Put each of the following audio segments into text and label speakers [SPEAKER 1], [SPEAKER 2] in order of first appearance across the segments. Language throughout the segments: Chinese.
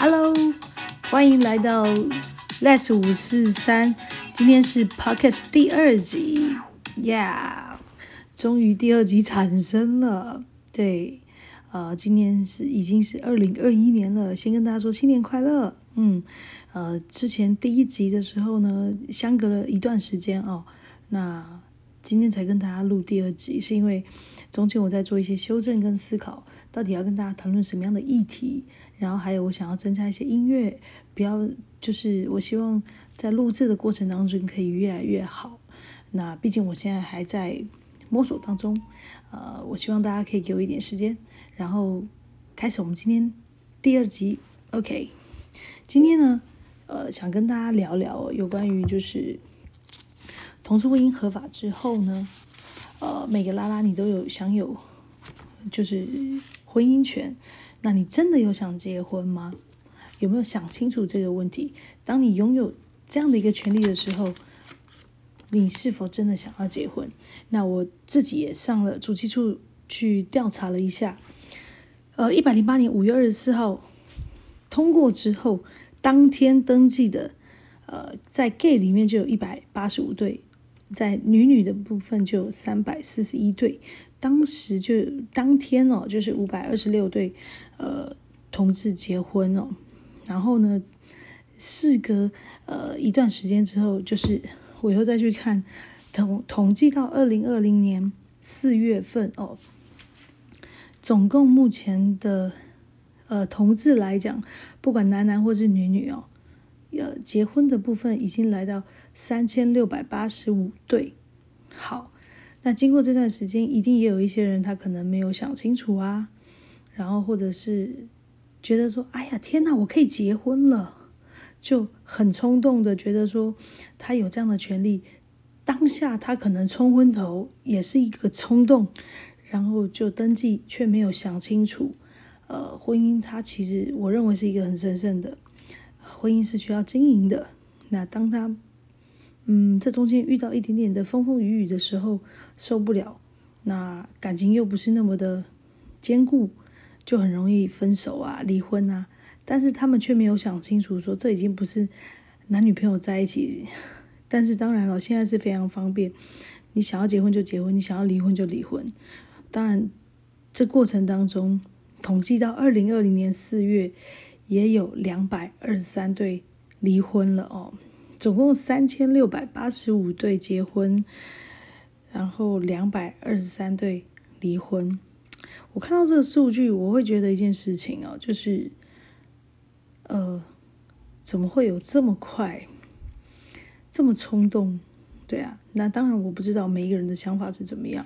[SPEAKER 1] Hello，欢迎来到 Let's 五四三，今天是 Podcast 第二集，Yeah，终于第二集产生了。对，呃，今年是已经是二零二一年了，先跟大家说新年快乐。嗯，呃，之前第一集的时候呢，相隔了一段时间哦，那今天才跟大家录第二集，是因为中间我在做一些修正跟思考，到底要跟大家谈论什么样的议题。然后还有，我想要增加一些音乐，不要就是我希望在录制的过程当中可以越来越好。那毕竟我现在还在摸索当中，呃，我希望大家可以给我一点时间，然后开始我们今天第二集。OK，今天呢，呃，想跟大家聊聊有关于就是同住婚姻合法之后呢，呃，每个拉拉你都有享有就是婚姻权。那你真的有想结婚吗？有没有想清楚这个问题？当你拥有这样的一个权利的时候，你是否真的想要结婚？那我自己也上了主计处去调查了一下，呃，一百零八年五月二十四号通过之后，当天登记的，呃，在 gay 里面就有一百八十五对，在女女的部分就有三百四十一对。当时就当天哦，就是五百二十六对，呃，同志结婚哦。然后呢，事隔呃一段时间之后，就是我又再去看统统计到二零二零年四月份哦，总共目前的呃同志来讲，不管男男或是女女哦，呃结婚的部分已经来到三千六百八十五对，好。那经过这段时间，一定也有一些人他可能没有想清楚啊，然后或者是觉得说：“哎呀，天哪，我可以结婚了！”就很冲动的觉得说他有这样的权利，当下他可能冲昏头也是一个冲动，然后就登记却没有想清楚。呃，婚姻它其实我认为是一个很神圣的，婚姻是需要经营的。那当他嗯，这中间遇到一点点的风风雨雨的时候，受不了，那感情又不是那么的坚固，就很容易分手啊、离婚啊。但是他们却没有想清楚，说这已经不是男女朋友在一起。但是当然了，现在是非常方便，你想要结婚就结婚，你想要离婚就离婚。当然，这过程当中，统计到二零二零年四月，也有两百二十三对离婚了哦。总共三千六百八十五对结婚，然后两百二十三对离婚。我看到这个数据，我会觉得一件事情哦，就是，呃，怎么会有这么快，这么冲动？对啊，那当然我不知道每一个人的想法是怎么样。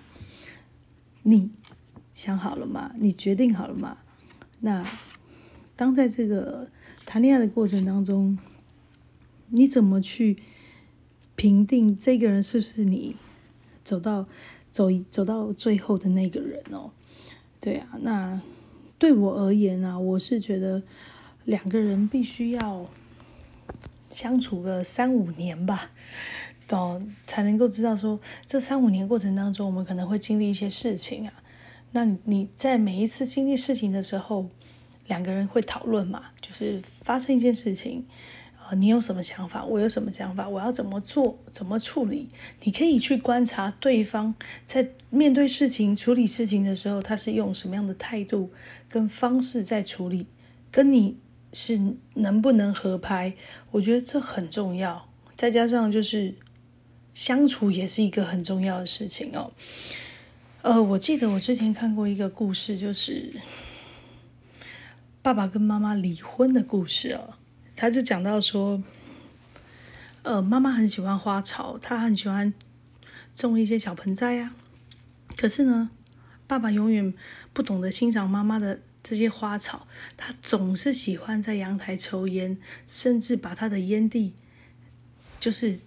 [SPEAKER 1] 你想好了吗？你决定好了吗？那当在这个谈恋爱的过程当中。你怎么去评定这个人是不是你走到走走到最后的那个人哦？对啊，那对我而言啊，我是觉得两个人必须要相处个三五年吧，哦，才能够知道说这三五年过程当中，我们可能会经历一些事情啊。那你在每一次经历事情的时候，两个人会讨论嘛？就是发生一件事情。你有什么想法？我有什么想法？我要怎么做？怎么处理？你可以去观察对方在面对事情、处理事情的时候，他是用什么样的态度跟方式在处理，跟你是能不能合拍？我觉得这很重要。再加上就是相处也是一个很重要的事情哦。呃，我记得我之前看过一个故事，就是爸爸跟妈妈离婚的故事哦。他就讲到说，呃，妈妈很喜欢花草，她很喜欢种一些小盆栽啊。可是呢，爸爸永远不懂得欣赏妈妈的这些花草，他总是喜欢在阳台抽烟，甚至把他的烟蒂就是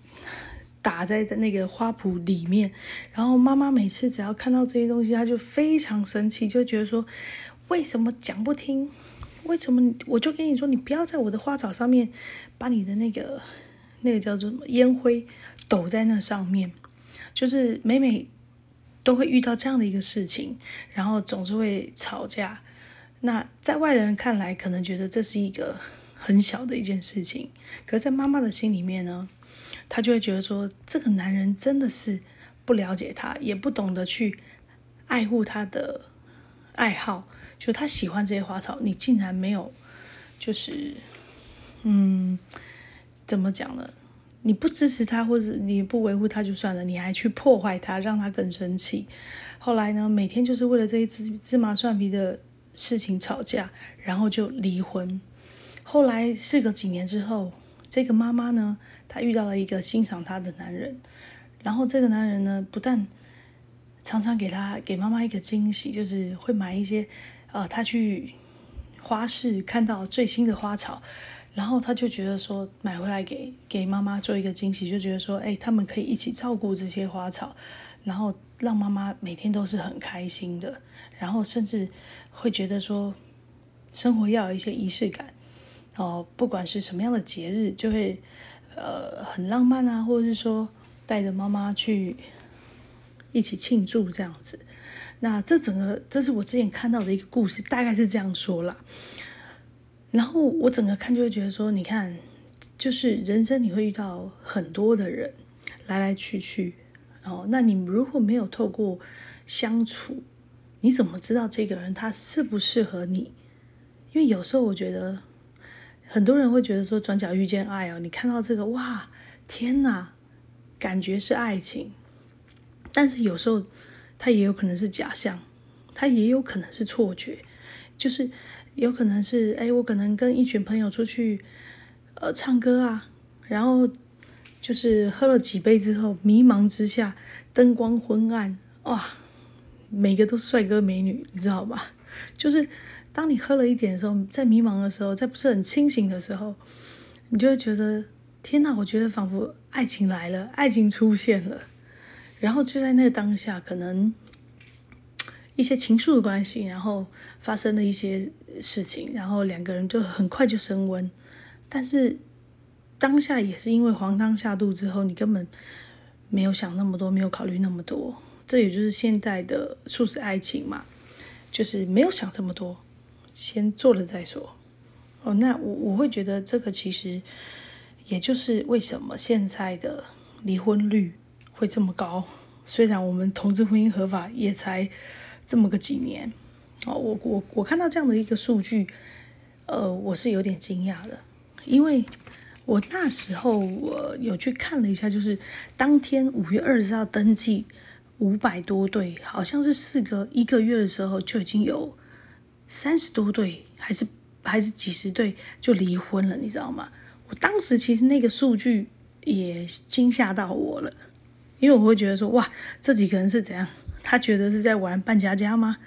[SPEAKER 1] 打在的那个花圃里面。然后妈妈每次只要看到这些东西，他就非常生气，就觉得说，为什么讲不听？为什么我就跟你说，你不要在我的花草上面把你的那个那个叫做什么烟灰抖在那上面？就是每每都会遇到这样的一个事情，然后总是会吵架。那在外人看来，可能觉得这是一个很小的一件事情，可是在妈妈的心里面呢，她就会觉得说，这个男人真的是不了解她，也不懂得去爱护她的爱好，就他喜欢这些花草，你竟然没有，就是，嗯，怎么讲呢？你不支持他，或者你不维护他就算了，你还去破坏他，让他更生气。后来呢，每天就是为了这一芝芝麻蒜皮的事情吵架，然后就离婚。后来事隔几年之后，这个妈妈呢，她遇到了一个欣赏她的男人，然后这个男人呢，不但常常给她给妈妈一个惊喜，就是会买一些呃，他去花市看到最新的花草。然后他就觉得说买回来给给妈妈做一个惊喜，就觉得说，哎，他们可以一起照顾这些花草，然后让妈妈每天都是很开心的，然后甚至会觉得说，生活要有一些仪式感，哦，不管是什么样的节日，就会呃很浪漫啊，或者是说带着妈妈去一起庆祝这样子。那这整个这是我之前看到的一个故事，大概是这样说啦。然后我整个看就会觉得说，你看，就是人生你会遇到很多的人来来去去，哦，那你如果没有透过相处，你怎么知道这个人他适不适合你？因为有时候我觉得很多人会觉得说，转角遇见爱哦，你看到这个哇，天哪，感觉是爱情，但是有时候它也有可能是假象，它也有可能是错觉，就是。有可能是哎，我可能跟一群朋友出去，呃，唱歌啊，然后就是喝了几杯之后，迷茫之下，灯光昏暗，哇，每个都帅哥美女，你知道吧？就是当你喝了一点的时候，在迷茫的时候，在不是很清醒的时候，你就会觉得天哪！我觉得仿佛爱情来了，爱情出现了，然后就在那个当下，可能。一些情愫的关系，然后发生了一些事情，然后两个人就很快就升温。但是当下也是因为黄汤下肚之后，你根本没有想那么多，没有考虑那么多。这也就是现代的素食爱情嘛，就是没有想这么多，先做了再说。哦，那我我会觉得这个其实也就是为什么现在的离婚率会这么高。虽然我们同志婚姻合法也才。这么个几年，哦，我我我看到这样的一个数据，呃，我是有点惊讶的，因为我那时候我有去看了一下，就是当天五月二十号登记五百多对，好像是四个一个月的时候就已经有三十多对，还是还是几十对就离婚了，你知道吗？我当时其实那个数据也惊吓到我了，因为我会觉得说，哇，这几个人是怎样？他觉得是在玩扮家家吗？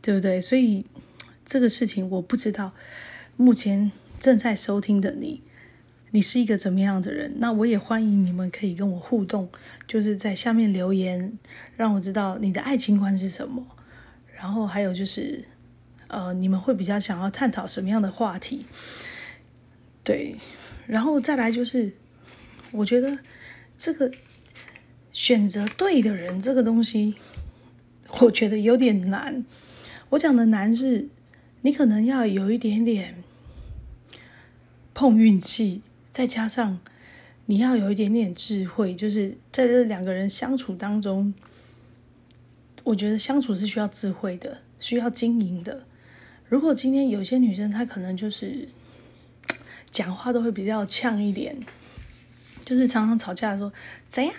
[SPEAKER 1] 对不对？所以这个事情我不知道。目前正在收听的你，你是一个怎么样的人？那我也欢迎你们可以跟我互动，就是在下面留言，让我知道你的爱情观是什么。然后还有就是，呃，你们会比较想要探讨什么样的话题？对，然后再来就是，我觉得这个选择对的人这个东西。我觉得有点难。我讲的难是，你可能要有一点点碰运气，再加上你要有一点点智慧，就是在这两个人相处当中，我觉得相处是需要智慧的，需要经营的。如果今天有些女生她可能就是讲话都会比较呛一点，就是常常吵架的时候怎样？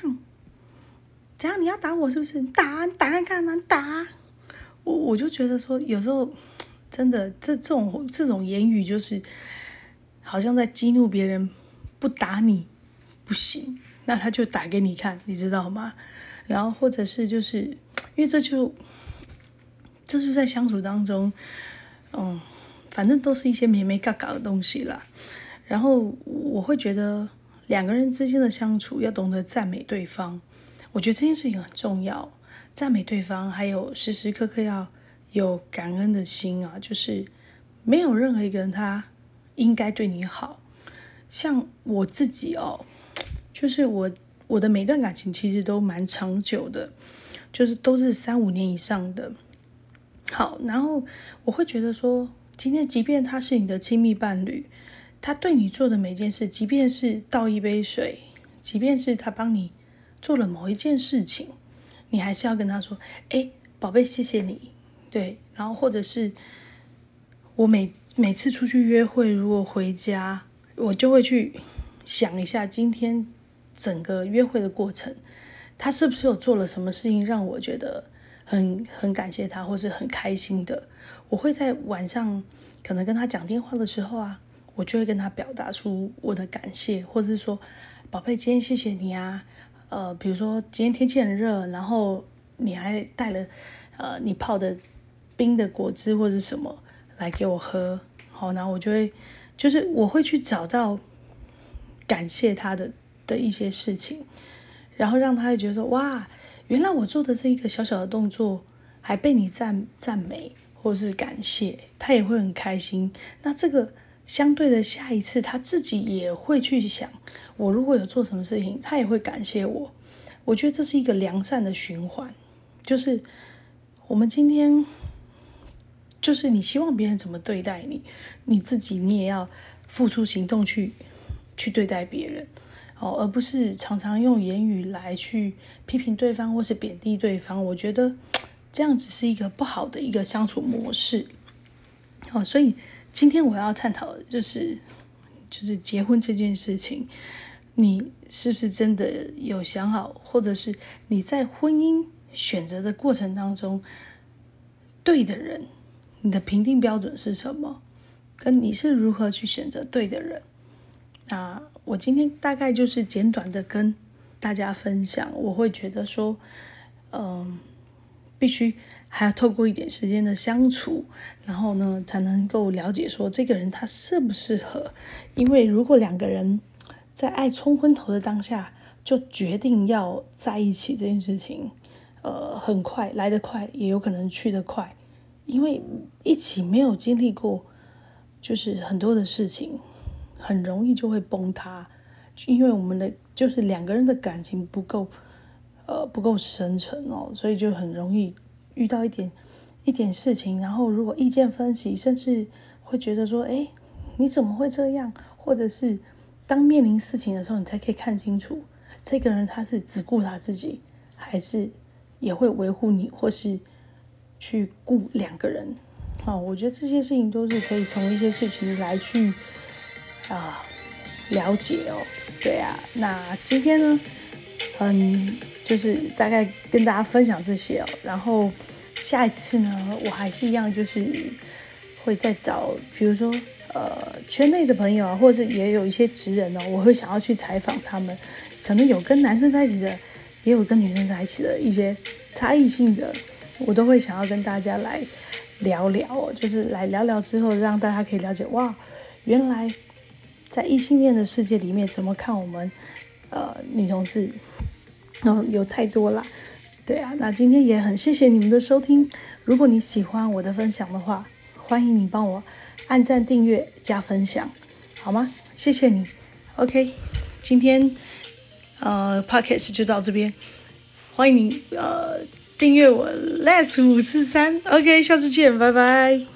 [SPEAKER 1] 怎样？你要打我是不是？打打看看呢？打我我就觉得说，有时候真的这这种这种言语，就是好像在激怒别人，不打你不行，那他就打给你看，你知道吗？然后或者是就是因为这就这就在相处当中，嗯，反正都是一些没没嘎嘎的东西啦。然后我会觉得两个人之间的相处要懂得赞美对方。我觉得这件事情很重要，赞美对方，还有时时刻刻要有感恩的心啊。就是没有任何一个人他应该对你好，像我自己哦，就是我我的每段感情其实都蛮长久的，就是都是三五年以上的。好，然后我会觉得说，今天即便他是你的亲密伴侣，他对你做的每件事，即便是倒一杯水，即便是他帮你做了某一件事情，你还是要跟他说：“哎，宝贝，谢谢你。”对，然后或者是我每每次出去约会，如果回家，我就会去想一下今天整个约会的过程，他是不是有做了什么事情让我觉得。很很感谢他，或是很开心的。我会在晚上可能跟他讲电话的时候啊，我就会跟他表达出我的感谢，或者是说，宝贝，今天谢谢你啊。呃，比如说今天天气很热，然后你还带了呃你泡的冰的果汁或者什么来给我喝，好，然后我就会就是我会去找到感谢他的的一些事情，然后让他觉得说哇。原来我做的这一个小小的动作，还被你赞赞美或是感谢，他也会很开心。那这个相对的，下一次他自己也会去想，我如果有做什么事情，他也会感谢我。我觉得这是一个良善的循环，就是我们今天，就是你希望别人怎么对待你，你自己你也要付出行动去去对待别人。哦，而不是常常用言语来去批评对方或是贬低对方，我觉得这样只是一个不好的一个相处模式。哦，所以今天我要探讨的就是，就是结婚这件事情，你是不是真的有想好，或者是你在婚姻选择的过程当中，对的人，你的评定标准是什么？跟你是如何去选择对的人？那我今天大概就是简短的跟大家分享，我会觉得说，嗯，必须还要透过一点时间的相处，然后呢，才能够了解说这个人他适不适合。因为如果两个人在爱冲昏头的当下就决定要在一起这件事情，呃，很快来得快，也有可能去得快，因为一起没有经历过，就是很多的事情。很容易就会崩塌，因为我们的就是两个人的感情不够，呃，不够深沉哦，所以就很容易遇到一点一点事情，然后如果意见分歧，甚至会觉得说，哎，你怎么会这样？或者是当面临事情的时候，你才可以看清楚这个人他是只顾他自己，还是也会维护你，或是去顾两个人。哦，我觉得这些事情都是可以从一些事情来去。啊，了解哦，对啊，那今天呢，嗯，就是大概跟大家分享这些哦，然后下一次呢，我还是一样，就是会再找，比如说呃，圈内的朋友啊，或者也有一些职人哦，我会想要去采访他们，可能有跟男生在一起的，也有跟女生在一起的一些差异性的，我都会想要跟大家来聊聊，就是来聊聊之后，让大家可以了解，哇，原来。在异性恋的世界里面，怎么看我们呃女同志？然后有太多了，对啊。那今天也很谢谢你们的收听。如果你喜欢我的分享的话，欢迎你帮我按赞、订阅、加分享，好吗？谢谢你。OK，今天呃 Podcast 就到这边，欢迎你呃订阅我 Let's 五四三。OK，下次见，拜拜。